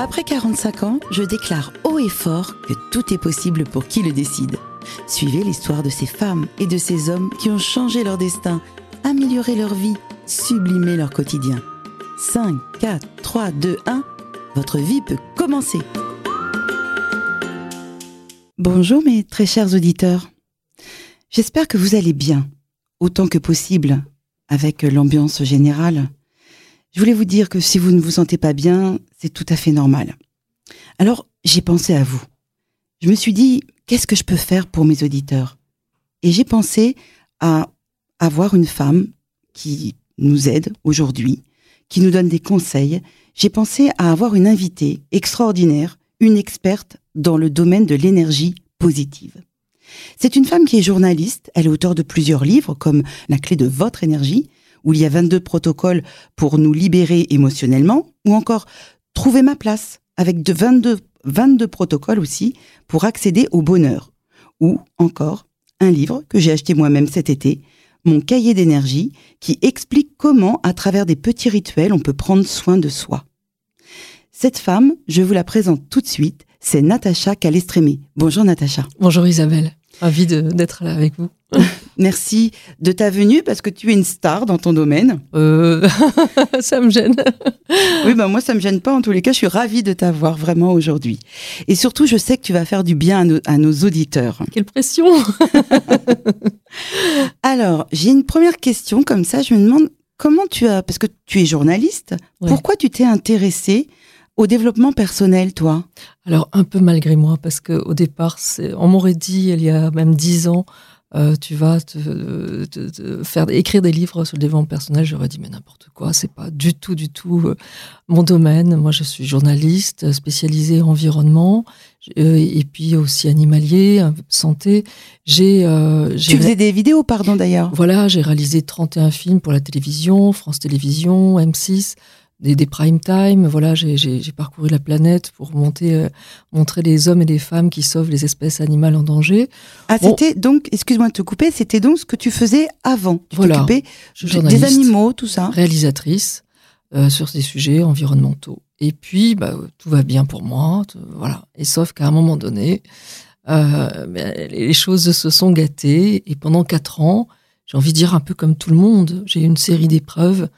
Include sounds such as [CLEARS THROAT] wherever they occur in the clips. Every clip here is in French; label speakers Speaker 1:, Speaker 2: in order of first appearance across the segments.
Speaker 1: Après 45 ans, je déclare haut et fort que tout est possible pour qui le décide. Suivez l'histoire de ces femmes et de ces hommes qui ont changé leur destin, amélioré leur vie, sublimé leur quotidien. 5, 4, 3, 2, 1, votre vie peut commencer. Bonjour mes très chers auditeurs. J'espère que vous allez bien, autant que possible, avec l'ambiance générale. Je voulais vous dire que si vous ne vous sentez pas bien, c'est tout à fait normal. Alors, j'ai pensé à vous. Je me suis dit, qu'est-ce que je peux faire pour mes auditeurs? Et j'ai pensé à avoir une femme qui nous aide aujourd'hui, qui nous donne des conseils. J'ai pensé à avoir une invitée extraordinaire, une experte dans le domaine de l'énergie positive. C'est une femme qui est journaliste, elle est auteure de plusieurs livres comme La clé de votre énergie, où il y a 22 protocoles pour nous libérer émotionnellement, ou encore Trouver ma place, avec de 22, 22 protocoles aussi pour accéder au bonheur, ou encore un livre que j'ai acheté moi-même cet été, Mon cahier d'énergie, qui explique comment, à travers des petits rituels, on peut prendre soin de soi. Cette femme, je vous la présente tout de suite, c'est Natacha Calestrémé. Bonjour Natacha.
Speaker 2: Bonjour Isabelle. Ravi d'être là avec vous.
Speaker 1: Merci de ta venue parce que tu es une star dans ton domaine.
Speaker 2: Euh, [LAUGHS] ça me gêne.
Speaker 1: oui, ben moi ça me gêne pas. En tous les cas, je suis ravie de t'avoir vraiment aujourd'hui. Et surtout, je sais que tu vas faire du bien à nos, auditeurs.
Speaker 2: Quelle pression [LAUGHS]
Speaker 1: Alors, j'ai une première question comme ça. Je me demande comment tu as, parce que tu es journaliste, pourquoi tu t'es intéressée au développement personnel, toi?
Speaker 2: Alors, un peu malgré moi, parce qu'au départ, on m'aurait dit, il y a même dix ans, euh, tu vas te, faire écrire des livres sur le développement personnel. J'aurais dit, mais n'importe quoi, c'est pas du tout, du tout euh, mon domaine. Moi, je suis journaliste spécialisée en environnement euh, et puis aussi animalier, santé. J'ai,
Speaker 1: tu faisais des vidéos, pardon, d'ailleurs?
Speaker 2: Voilà, j'ai réalisé 31 films pour la télévision, France Télévisions, M6 des, des prime time. Voilà, j'ai parcouru la planète pour monter, euh, montrer les hommes et les femmes qui sauvent les espèces animales en danger.
Speaker 1: Ah, c'était donc, excuse-moi de te couper, c'était donc ce que tu faisais avant. Tu
Speaker 2: voilà,
Speaker 1: des animaux, tout ça.
Speaker 2: Réalisatrice euh, sur ces sujets environnementaux. Et puis, bah, tout va bien pour moi, voilà. Et sauf qu'à un moment donné, euh, les choses se sont gâtées et pendant quatre ans, j'ai envie de dire un peu comme tout le monde, j'ai eu une série d'épreuves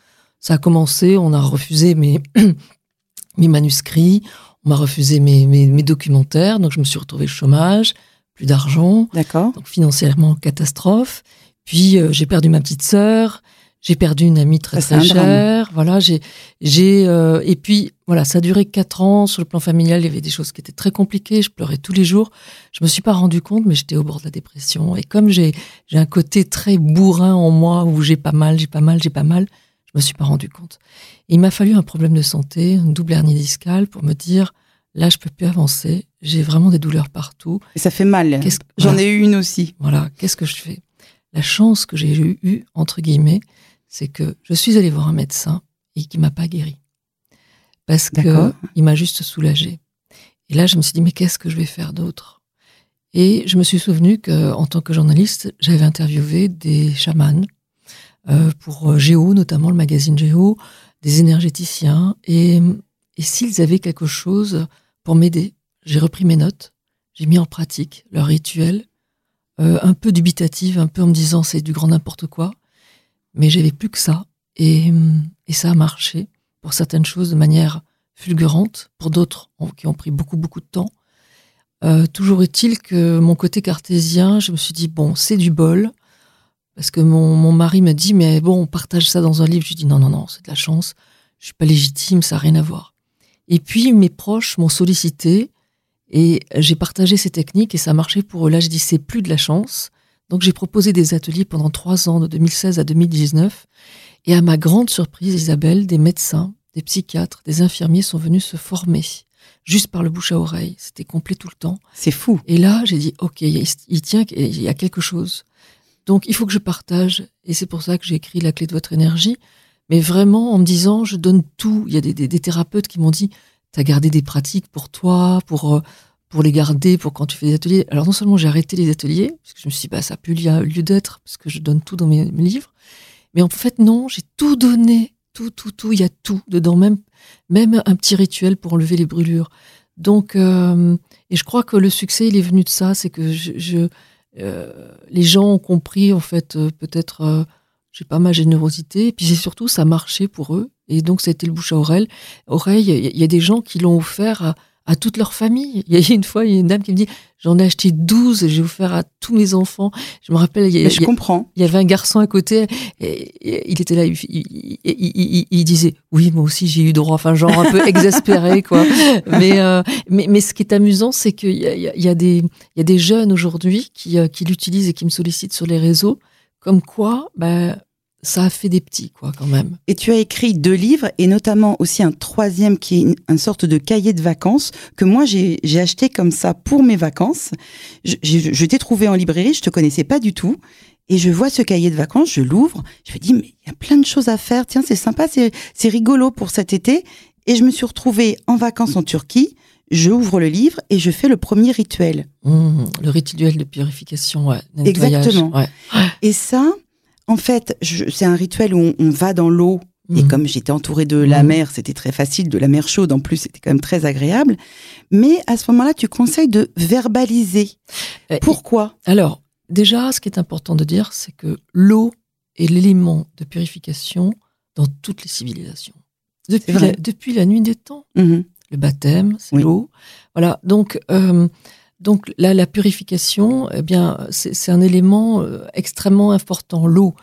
Speaker 2: ça a commencé, on a refusé mes, [CLEARS THROAT] mes manuscrits, on m'a refusé mes, mes, documentaires, donc je me suis retrouvée au chômage, plus d'argent.
Speaker 1: D'accord.
Speaker 2: Donc financièrement, catastrophe. Puis euh, j'ai perdu ma petite sœur, j'ai perdu une amie très très chère. Voilà, j'ai j'ai euh, et puis voilà, ça a duré quatre ans sur le plan familial. Il y avait des choses qui étaient très compliquées. Je pleurais tous les jours. Je me suis pas rendu compte, mais j'étais au bord de la dépression. Et comme j'ai j'ai un côté très bourrin en moi où j'ai pas mal, j'ai pas mal, j'ai pas mal, je me suis pas rendu compte. il m'a fallu un problème de santé, une double hernie discale, pour me dire là, je peux plus avancer. J'ai vraiment des douleurs partout.
Speaker 1: Et ça fait mal. J'en ai eu une aussi.
Speaker 2: Voilà. Qu'est-ce que je fais? La chance que j'ai eue, entre guillemets, c'est que je suis allée voir un médecin et qui m'a pas guéri. Parce que il m'a juste soulagée. Et là, je me suis dit, mais qu'est-ce que je vais faire d'autre? Et je me suis souvenu que, en tant que journaliste, j'avais interviewé des chamans pour euh, Géo, notamment le magazine Géo, des énergéticiens. Et, et s'ils avaient quelque chose pour m'aider, j'ai repris mes notes, j'ai mis en pratique leur rituel, euh, un peu dubitative, un peu en me disant c'est du grand n'importe quoi, mais j'avais plus que ça. Et, et ça a marché pour certaines choses de manière fulgurante, pour d'autres qui ont pris beaucoup, beaucoup de temps. Euh, toujours est-il que mon côté cartésien, je me suis dit, bon, c'est du bol, parce que mon, mon mari m'a dit, mais bon, on partage ça dans un livre. Je lui dis, non, non, non, c'est de la chance. Je suis pas légitime, ça n'a rien à voir. Et puis, mes proches m'ont sollicité et j'ai partagé ces techniques et ça a marché pour eux. Là, je dis, c'est plus de la chance. Donc, j'ai proposé des ateliers pendant trois ans, de 2016 à 2019. Et à ma grande surprise, Isabelle, des médecins, des psychiatres, des infirmiers sont venus se former juste par le bouche à oreille. C'était complet tout le temps.
Speaker 1: C'est fou.
Speaker 2: Et là, j'ai dit, OK, il, il tient, il y a quelque chose. Donc il faut que je partage, et c'est pour ça que j'ai écrit La clé de votre énergie, mais vraiment en me disant, je donne tout. Il y a des, thérapeutes qui m'ont dit, tu as gardé des pratiques pour toi, pour, euh, pour les garder, pour quand tu fais des ateliers. Alors non seulement j'ai arrêté les ateliers, parce que je me suis dit, bah, ça a plus lieu d'être, parce que je donne tout dans mes, livres, mais en fait non, j'ai tout donné, tout, tout, tout. Il y a tout dedans, même, même un petit rituel pour enlever les brûlures. Donc, euh, et je crois que le succès, il est venu de ça. C'est que je, les gens ont compris, en fait, euh, peut-être, j'ai pas ma générosité. Et puis, c'est surtout, ça marchait pour eux. Et donc, c'était le bouche à oreille. Oreille, il y, a des gens qui l'ont offert à, à toute leur famille. Il y a une fois, il y a une dame qui me dit, j'en ai acheté 12 et j'ai offert à tous mes enfants. Je me rappelle, il y,
Speaker 1: je comprends.
Speaker 2: Il y avait un garçon à côté, et, il était là, il, disait, oui, moi aussi j'ai eu droit, enfin genre un peu exaspéré, [LAUGHS] quoi. Mais, euh, mais, mais ce qui est amusant, c'est qu'il y a, y, a des, il y a des jeunes aujourd'hui qui, euh, qui l'utilisent et qui me sollicitent sur les réseaux, comme quoi, ben, ça a fait des petits, quoi, quand même.
Speaker 1: Et tu as écrit deux livres, et notamment aussi un troisième qui est une, sorte de cahier de vacances que moi j'ai acheté comme ça pour mes vacances. Je, je, t'ai trouvé en librairie, je te connaissais pas du tout. Et je vois ce cahier de vacances, je l'ouvre, je me dis, mais il y a plein de choses à faire, tiens, c'est sympa, c'est rigolo pour cet été. Et je me suis retrouvée en vacances en Turquie, je ouvre le livre et je fais le premier rituel.
Speaker 2: Mmh, le rituel de purification, ouais.
Speaker 1: Exactement. Ouais. Et ça, en fait, c'est un rituel où on, va dans l'eau. Et mhm. comme j'étais entourée de la mhm. mer, c'était très facile, de la mer chaude en plus, c'était quand même très agréable. Mais à ce moment-là, tu conseilles de verbaliser. Euh, Pourquoi?
Speaker 2: Alors, déjà, ce qui est important de dire, c'est que l'eau est l'élément de purification dans toutes les civilisations. Depuis, la, depuis la, nuit des temps. Mhm. Le baptême, c'est l'eau. Voilà, donc... Euh, donc là, la purification, eh bien, c'est un élément euh, extrêmement important. L'eau.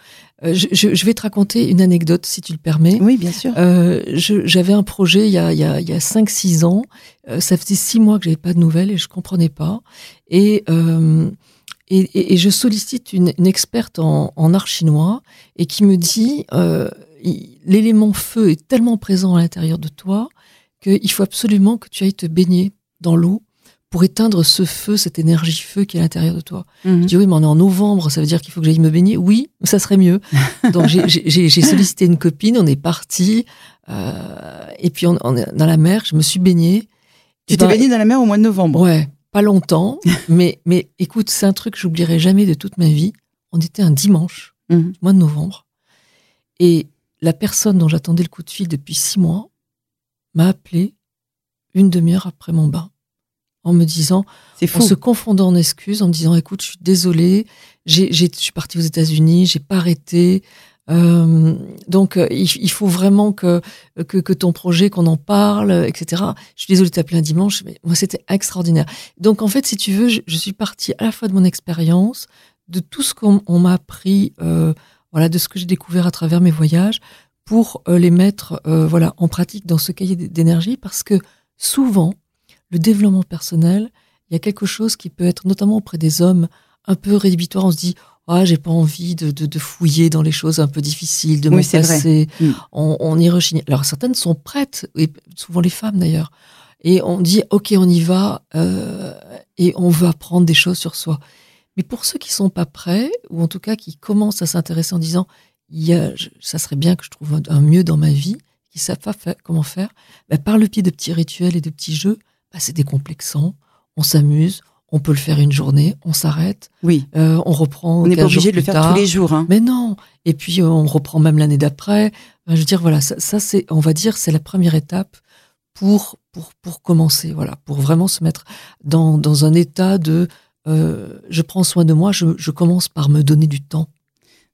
Speaker 2: Euh, je, vais te raconter une anecdote, si tu le permets.
Speaker 1: Oui, bien sûr.
Speaker 2: Euh, J'avais un projet il y a, il y a, il y a 5-6 ans. Euh, ça faisait 6 mois que j'avais pas de nouvelles et je comprenais pas. Et, et, et, je sollicite une, une experte en, en, art chinois et qui me dit l'élément feu est tellement présent à l'intérieur de toi qu'il faut absolument que tu ailles te baigner dans l'eau pour éteindre ce feu, cette énergie feu qui est à l'intérieur de toi. Mhm. Je dis oui, mais on est en novembre, ça veut dire qu'il faut que j'aille me baigner. Oui, ça serait mieux. [LAUGHS] Donc j'ai sollicité une copine, on est parti, euh, et puis on, est dans la mer, je me suis baignée.
Speaker 1: Tu t'es ben, baignée dans la mer au mois de novembre
Speaker 2: Ouais, pas longtemps, [LAUGHS] mais mais écoute, c'est un truc que j'oublierai jamais de toute ma vie. On était un dimanche, mhm. mois de novembre, et la personne dont j'attendais le coup de fil depuis six mois m'a appelé une demi-heure après mon bain en me disant, en se confondant en excuses, en me disant, écoute, je suis désolée, j'ai, je suis partie aux États-Unis, j'ai pas arrêté. Euh, donc, euh, il, faut vraiment que, que, que ton projet, qu'on en parle, etc. Je suis désolée de t'appeler un dimanche, mais moi, c'était extraordinaire. Donc, en fait, si tu veux, je, suis partie à la fois de mon expérience, de tout ce qu'on m'a appris, euh, voilà, de ce que j'ai découvert à travers mes voyages, pour les mettre, euh, voilà, en pratique dans ce cahier d'énergie, parce que souvent, le développement personnel, il y a quelque chose qui peut être, notamment auprès des hommes, un peu rédhibitoire. On se dit, ah, j'ai pas envie de, de, fouiller dans les choses un peu difficiles, de me passer. Mm. On, on, y rechigne. Alors certaines sont prêtes, et souvent les femmes d'ailleurs. Et on dit, ok, on y va, euh, et on veut apprendre des choses sur soi. Mais pour ceux qui sont pas prêts, ou en tout cas qui commencent à s'intéresser en disant, il y a, ça serait bien que je trouve un, mieux dans ma vie, qui savent pas comment faire, ben, par le pied de petits rituels et de petits jeux, bah, c'est décomplexant, on s'amuse, on peut le faire une journée, on s'arrête,
Speaker 1: oui.
Speaker 2: Euh, on reprend.
Speaker 1: On n'est pas obligé de le faire tous les jours. Hein.
Speaker 2: Mais non. Et puis euh, on reprend même l'année d'après. je veux dire, voilà, ça, c'est, on va dire, c'est la première étape pour pour pour commencer, voilà, pour vraiment se mettre dans dans un état de euh, je prends soin de moi, je, je commence par me donner du temps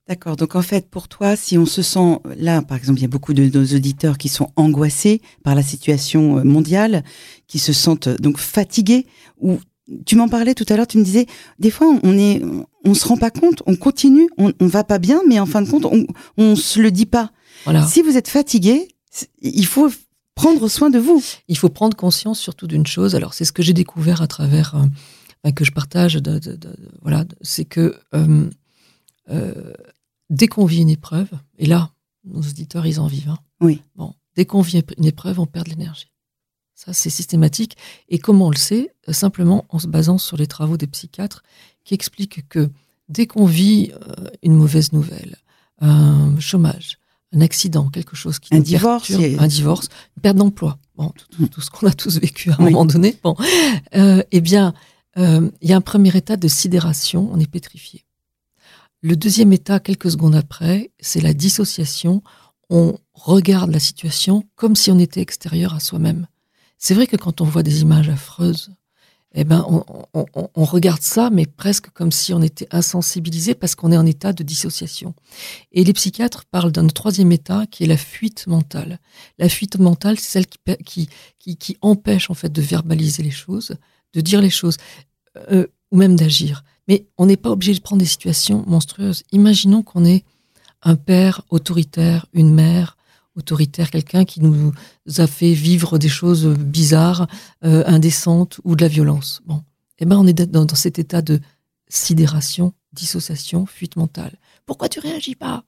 Speaker 1: D'accord. Donc en fait, pour toi, si on se sent là, par exemple, il y a beaucoup de nos auditeurs qui sont angoissés par la situation euh, mondiale, qui se sentent euh, donc fatigués. Ou tu m'en parlais tout à l'heure, tu me disais, des fois, on est, on se rend pas compte, on continue, on, on va pas bien, mais en fin de compte, on, on se le dit pas. Voilà. Si vous êtes fatigué, il faut prendre soin de vous.
Speaker 2: Il faut prendre conscience surtout d'une chose. Alors c'est ce que j'ai découvert à travers, euh, que je partage. De, de, de, voilà, c'est que euh, euh, dès qu'on vit une épreuve, et là, nos auditeurs, ils en vivent. Hein.
Speaker 1: Oui.
Speaker 2: Bon, dès qu'on vit une épreuve, on perd de l'énergie. Ça, c'est systématique. Et comment on le sait euh, Simplement en se basant sur les travaux des psychiatres qui expliquent que dès qu'on vit euh, une mauvaise nouvelle, un chômage, un accident, quelque chose qui
Speaker 1: un divorce,
Speaker 2: un divorce, une perte d'emploi, bon, tout, tout, ce qu'on a tous vécu à un moment donné, bon, euh, eh bien, il y a un premier état de sidération, on est pétrifié. Le deuxième état, quelques secondes après, c'est la dissociation. on regarde la situation comme si on était extérieur à soi-même. C'est vrai que quand on voit des images affreuses, eh ben, on, regarde ça, mais presque comme si on était insensibilisé parce qu'on est en état de dissociation. Et les psychiatres parlent d'un troisième état qui est la fuite mentale. La fuite mentale, c'est celle qui, qui, qui, empêche en fait de verbaliser les choses, de dire les choses, euh, ou même d'agir. Mais on n'est pas obligé de prendre des situations monstrueuses. Imaginons qu'on est un père autoritaire, une mère autoritaire, quelqu'un qui nous a fait vivre des choses bizarres, euh, indécentes ou de la violence. Bon, eh ben on est dans, cet état de sidération, dissociation, fuite mentale. Pourquoi tu réagis pas?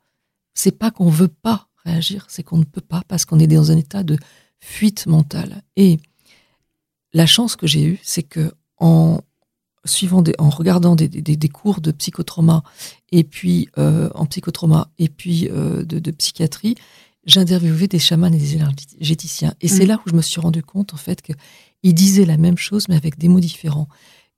Speaker 2: C'est pas qu'on veut pas réagir, c'est qu'on ne peut pas parce qu'on est dans un état de fuite mentale. Et la chance que j'ai eue, c'est que en suivant en regardant des, cours de psychotrauma et puis euh, en psychotrauma et puis euh, de, psychiatrie, j'interviewais des chamans et des énergéticiens. Et c'est mm. là où je me suis rendu compte, en fait, qu'ils disaient la même chose, mais avec des mots différents.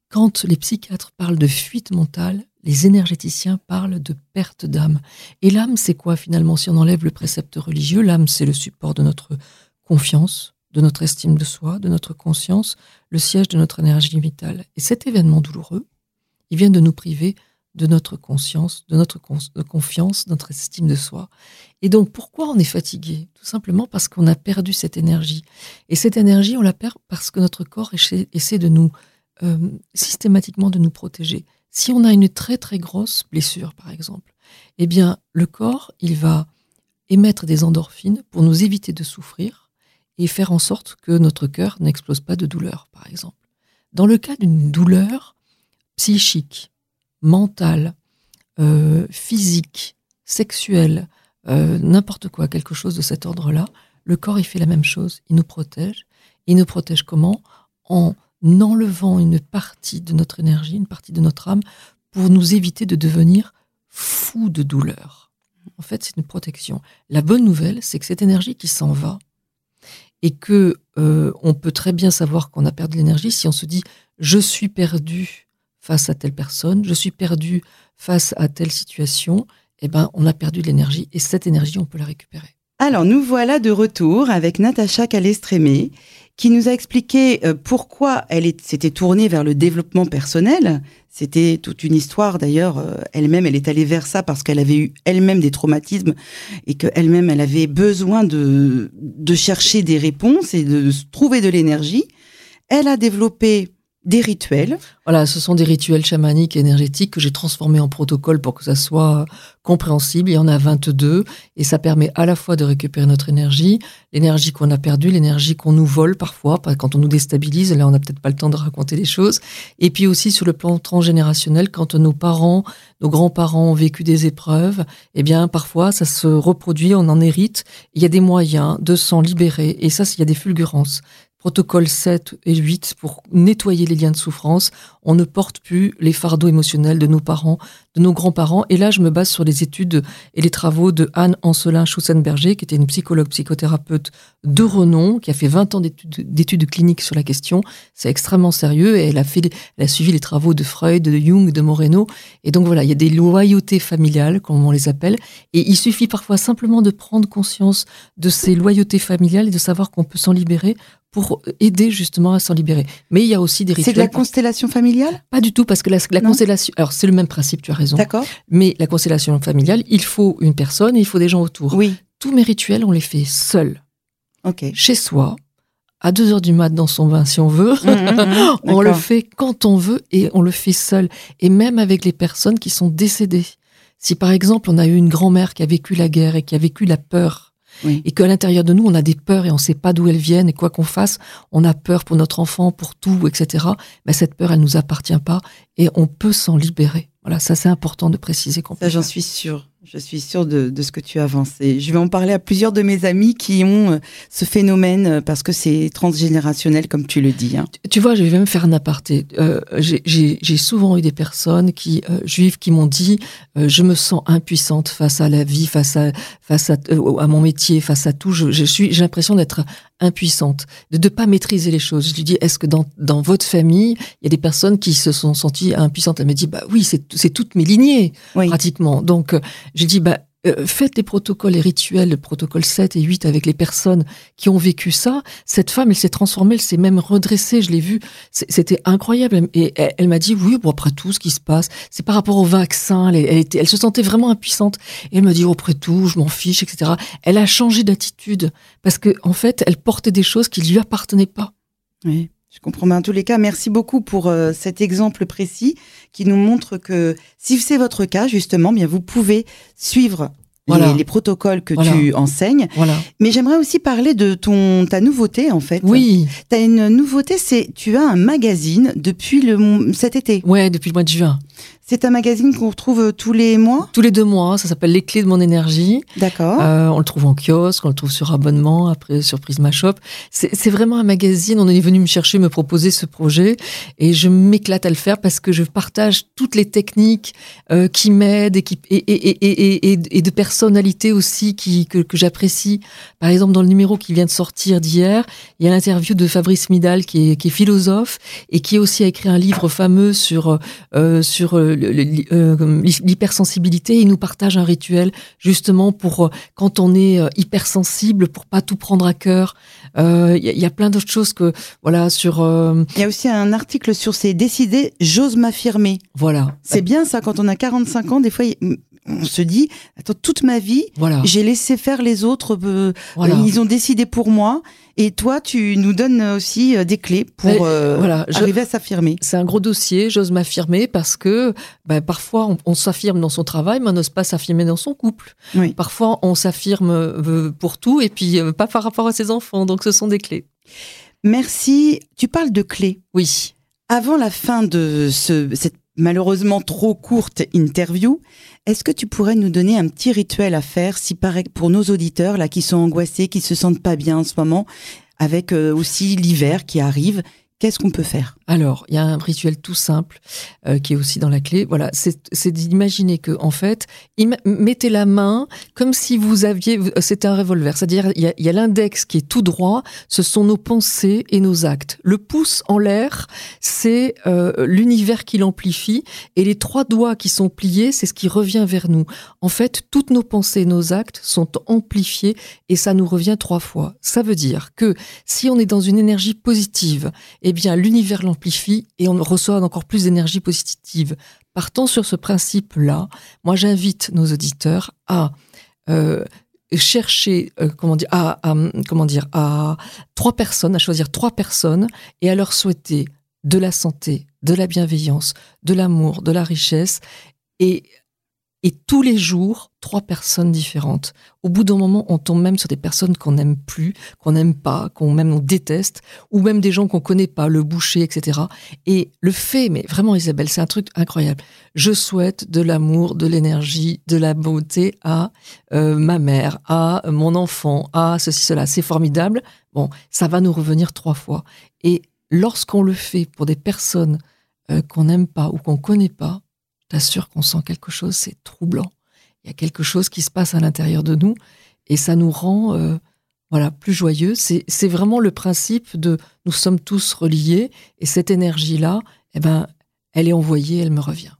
Speaker 2: Quand les psychiatres parlent de fuite mentale, les énergéticiens parlent de perte d'âme. Et l'âme, c'est quoi finalement? Si on enlève le précepte religieux, l'âme, c'est le support de notre confiance, de notre estime de soi, de notre conscience, le siège de notre énergie vitale. Et cet événement douloureux, il vient de nous priver de notre conscience, de notre confiance, de notre estime de soi. Et donc, pourquoi on est fatigué? Tout simplement parce qu'on a perdu cette énergie. Et cette énergie, on la perd parce que notre corps essaie, de nous, euh, systématiquement, de nous protéger. Si on a une très très grosse blessure, par exemple, eh bien, le corps, il va émettre des endorphines pour nous éviter de souffrir et faire en sorte que notre cœur n'explose pas de douleur, par exemple. Dans le cas d'une douleur psychique, mental, euh, physique, sexuel, euh, n'importe quoi, quelque chose de cet ordre-là, le corps, il fait la même chose. Il nous protège. Il nous protège comment? En enlevant une partie de notre énergie, une partie de notre âme, pour nous éviter de devenir fous de douleur. En fait, c'est une protection. La bonne nouvelle, c'est que cette énergie qui s'en va, et que euh, on peut très bien savoir qu'on a perdu l'énergie si on se dit je suis perdu face à telle personne, je suis perdu face à telle situation, eh ben, on a perdu de l'énergie et cette énergie, on peut la récupérer.
Speaker 1: Alors, nous voilà de retour avec Natacha Calestrémé, qui nous a expliqué euh, pourquoi elle s'était tournée vers le développement personnel. C'était toute une histoire d'ailleurs. Euh, elle-même, elle est allée vers ça parce qu'elle avait eu elle-même des traumatismes et qu'elle-même, elle avait besoin de, de chercher des réponses et de trouver de l'énergie. Elle a développé des rituels.
Speaker 2: Voilà, ce sont des rituels chamaniques et énergétiques que j'ai transformés en protocole pour que ça soit compréhensible. Il y en a 22 et ça permet à la fois de récupérer notre énergie, l'énergie qu'on a perdue, l'énergie qu'on nous vole parfois quand on nous déstabilise. Là, on n'a peut-être pas le temps de raconter les choses. Et puis aussi sur le plan transgénérationnel, quand nos parents, nos grands-parents ont vécu des épreuves, eh bien parfois ça se reproduit, on en hérite. Il y a des moyens de s'en libérer et ça, il y a des fulgurances protocole 7 et 8 pour nettoyer les liens de souffrance. On ne porte plus les fardeaux émotionnels de nos parents, de nos grands-parents. Et là, je me base sur les études et les travaux de Anne Ancelin Schussenberger, qui était une psychologue psychothérapeute de renom, qui a fait 20 ans d'études cliniques sur la question. C'est extrêmement sérieux et elle a, fait, elle a suivi les travaux de Freud, de Jung, de Moreno. Et donc voilà, il y a des loyautés familiales, comme on les appelle. Et il suffit parfois simplement de prendre conscience de ces loyautés familiales et de savoir qu'on peut s'en libérer pour aider justement à s'en libérer. Mais il y a aussi des rituels.
Speaker 1: C'est de la constellation familiale?
Speaker 2: Pas du tout, parce que la, constellation. Alors, c'est le même principe, tu as raison.
Speaker 1: D'accord.
Speaker 2: Mais la constellation familiale, il faut une personne et il faut des gens autour.
Speaker 1: Oui.
Speaker 2: Tous mes rituels, on les fait seuls.
Speaker 1: OK.
Speaker 2: Chez soi, à 2 heures du mat dans son bain si on veut. Mmh, mmh, mmh. [LAUGHS] on le fait quand on veut et on le fait seul. Et même avec les personnes qui sont décédées. Si par exemple on a eu une grand-mère qui a vécu la guerre et qui a vécu la peur, et qu'à l'intérieur de nous, on a des peurs et on ne sait pas d'où elles viennent. Et quoi qu'on fasse, on a peur pour notre enfant, pour tout, etc. Mais cette peur, elle nous appartient pas et on peut s'en libérer. Voilà, ça c'est important de préciser.
Speaker 1: Ça, j'en suis sûre. Je suis sûre de, de, ce que tu avances. Et je vais en parler à plusieurs de mes amis qui ont euh, ce phénomène euh, parce que c'est transgénérationnel, comme tu le dis. Hein.
Speaker 2: Tu, vois, je vais même faire un aparté. Euh, J'ai souvent eu des personnes qui euh, juives qui m'ont dit euh, je me sens impuissante face à la vie, face à face à, à mon métier, face à tout. Je, je suis j'ai l'impression d'être impuissante, de ne pas maîtriser les choses. Je lui dis est-ce que dans dans votre famille il y a des personnes qui se sont senties impuissantes? Elle me dit bah oui, c'est c'est toutes mes lignées pratiquement. Donc j'ai dit, bah, euh, faites les protocoles et rituels, le protocole 7 et 8 avec les personnes qui ont vécu ça. Cette femme, elle s'est transformée, elle s'est même redressée, je l'ai vue. C'était incroyable. Et elle, m'a dit, oui, bon, après tout, ce qui se passe, c'est par rapport au vaccin. Elle, était, elle se sentait vraiment impuissante. Et elle m'a dit, oh, après tout, je m'en fiche, etc. Elle a changé d'attitude parce que, en fait, elle portait des choses qui lui appartenaient pas.
Speaker 1: Oui. Je comprends bien. En tous les cas, merci beaucoup pour euh, cet exemple précis qui nous montre que si c'est votre cas, justement, bien vous pouvez suivre les, protocoles que tu enseignes.
Speaker 2: Voilà.
Speaker 1: Mais j'aimerais aussi parler de ton ta nouveauté en fait.
Speaker 2: Oui.
Speaker 1: Tu as une nouveauté, c'est tu as un magazine depuis le cet été.
Speaker 2: Ouais, depuis le mois de juin.
Speaker 1: C'est un magazine qu'on retrouve euh, tous les mois?
Speaker 2: Tous les deux mois, ça s'appelle Les clés de mon énergie.
Speaker 1: D'accord.
Speaker 2: Euh, on le trouve en kiosque, on le trouve sur abonnement, après sur Prisma Shop. C'est vraiment un magazine, on est venu me chercher, me proposer ce projet et je m'éclate à le faire parce que je partage toutes les techniques euh, qui m'aident et, qui, et, et, et, et, de personnalités aussi qui, que, que j'apprécie. Par exemple, dans le numéro qui vient de sortir d'hier, il y a l'interview de Fabrice Midal qui est, qui est philosophe et qui aussi a écrit un livre fameux sur, euh, sur euh, euh, l'hypersensibilité, il nous partage un rituel justement pour euh, quand on est euh, hypersensible, pour pas tout prendre à cœur. Il y, a plein d'autres choses que voilà sur.
Speaker 1: Il y a aussi un article sur ces décidé, j'ose m'affirmer.
Speaker 2: Voilà.
Speaker 1: C'est bien ça quand on a 45 ans, des fois on se dit, attends, toute ma vie,
Speaker 2: voilà.
Speaker 1: j'ai laissé faire les autres, ils ont décidé pour moi, et toi, tu nous donnes aussi euh, des clés pour euh, voilà, arriver à s'affirmer.
Speaker 2: C'est un gros dossier, j'ose m'affirmer parce que ben, parfois on, s'affirme dans son travail, mais on n'ose pas s'affirmer dans son couple. Parfois on s'affirme euh, pour tout et puis pas par rapport à ses enfants. Donc ce sont des clés.
Speaker 1: Merci. Tu parles de clés.
Speaker 2: Oui.
Speaker 1: Avant la fin de ce, cette malheureusement trop courte interview, est-ce que tu pourrais nous donner un petit rituel à faire si pour nos auditeurs là qui sont angoissés, qui se sentent pas bien en ce moment, avec euh, aussi l'hiver qui arrive, qu'est-ce qu'on peut faire?
Speaker 2: Alors, il y a un rituel tout simple euh, qui est aussi dans la clé. Voilà, c'est d'imaginer que en fait, mettez la main comme si vous aviez, c'était un revolver, c'est-à-dire il y a, l'index qui est tout droit, ce sont nos pensées et nos actes. Le pouce en l'air, c'est euh, l'univers qui l'amplifie, et les trois doigts qui sont pliés, c'est ce qui revient vers nous. En fait, toutes nos pensées et nos actes sont amplifiés, et ça nous revient trois fois. Ça veut dire que si on est dans une énergie positive, eh bien l'univers l'amplifie et on reçoit encore plus d'énergie positive. Partant sur ce principe-là, moi j'invite nos auditeurs à euh, chercher, euh, dire, à, comment dire, à trois personnes, à choisir trois personnes et à leur souhaiter de la santé, de la bienveillance, de l'amour, de la richesse et et tous les jours, trois personnes différentes. Au bout d'un moment, on tombe même sur des personnes qu'on n'aime plus, qu'on n'aime pas, qu'on même on déteste, ou même des gens qu'on connaît pas, le boucher, etc. Et le fait, mais vraiment Isabelle, c'est un truc incroyable. Je souhaite de l'amour, de l'énergie, de la beauté à euh, ma mère, à mon enfant, à ceci, cela. C'est formidable. Bon, ça va nous revenir trois fois. Et lorsqu'on le fait pour des personnes euh, qu'on n'aime pas ou qu'on connaît pas, t'assure qu'on sent quelque chose, c'est troublant. Il y a quelque chose qui se passe à l'intérieur de nous et ça nous rend euh, voilà plus joyeux. C'est vraiment le principe de nous sommes tous reliés et cette énergie là, eh ben, elle est envoyée, elle me revient.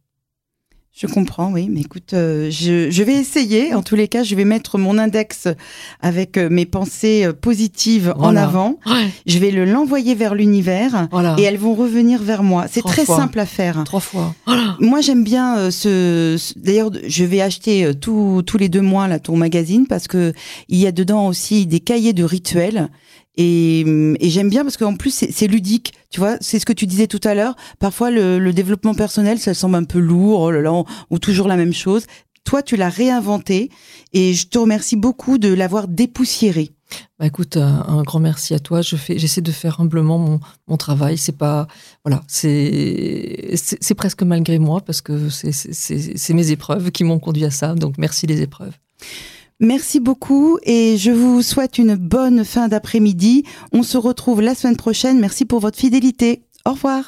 Speaker 1: Je comprends, oui. Mais écoute, euh, je, vais essayer. En tous les cas, je vais mettre mon index avec euh, mes pensées euh, positives en avant. Je vais le l'envoyer vers l'univers et elles vont revenir vers moi. C'est très simple à faire.
Speaker 2: Trois fois.
Speaker 1: Moi, j'aime bien ce. D'ailleurs, je vais acheter tous les deux mois là ton magazine parce que il y a dedans aussi des cahiers de rituels et, et j'aime bien parce qu'en plus c'est ludique, tu vois, c'est ce que tu disais tout à l'heure. Parfois le, développement personnel, ça semble un peu lourd, oh ou toujours la même chose. Toi, tu l'as réinventé et je te remercie beaucoup de l'avoir dépoussiéré.
Speaker 2: Bah écoute, un, grand merci à toi. Je j'essaie de faire humblement mon, mon travail. C'est pas, voilà, c'est presque malgré moi parce que c'est mes épreuves qui m'ont conduit à ça. Donc merci les épreuves.
Speaker 1: Merci beaucoup et je vous souhaite une bonne fin d'après-midi. On se retrouve la semaine prochaine. Merci pour votre fidélité. Au revoir.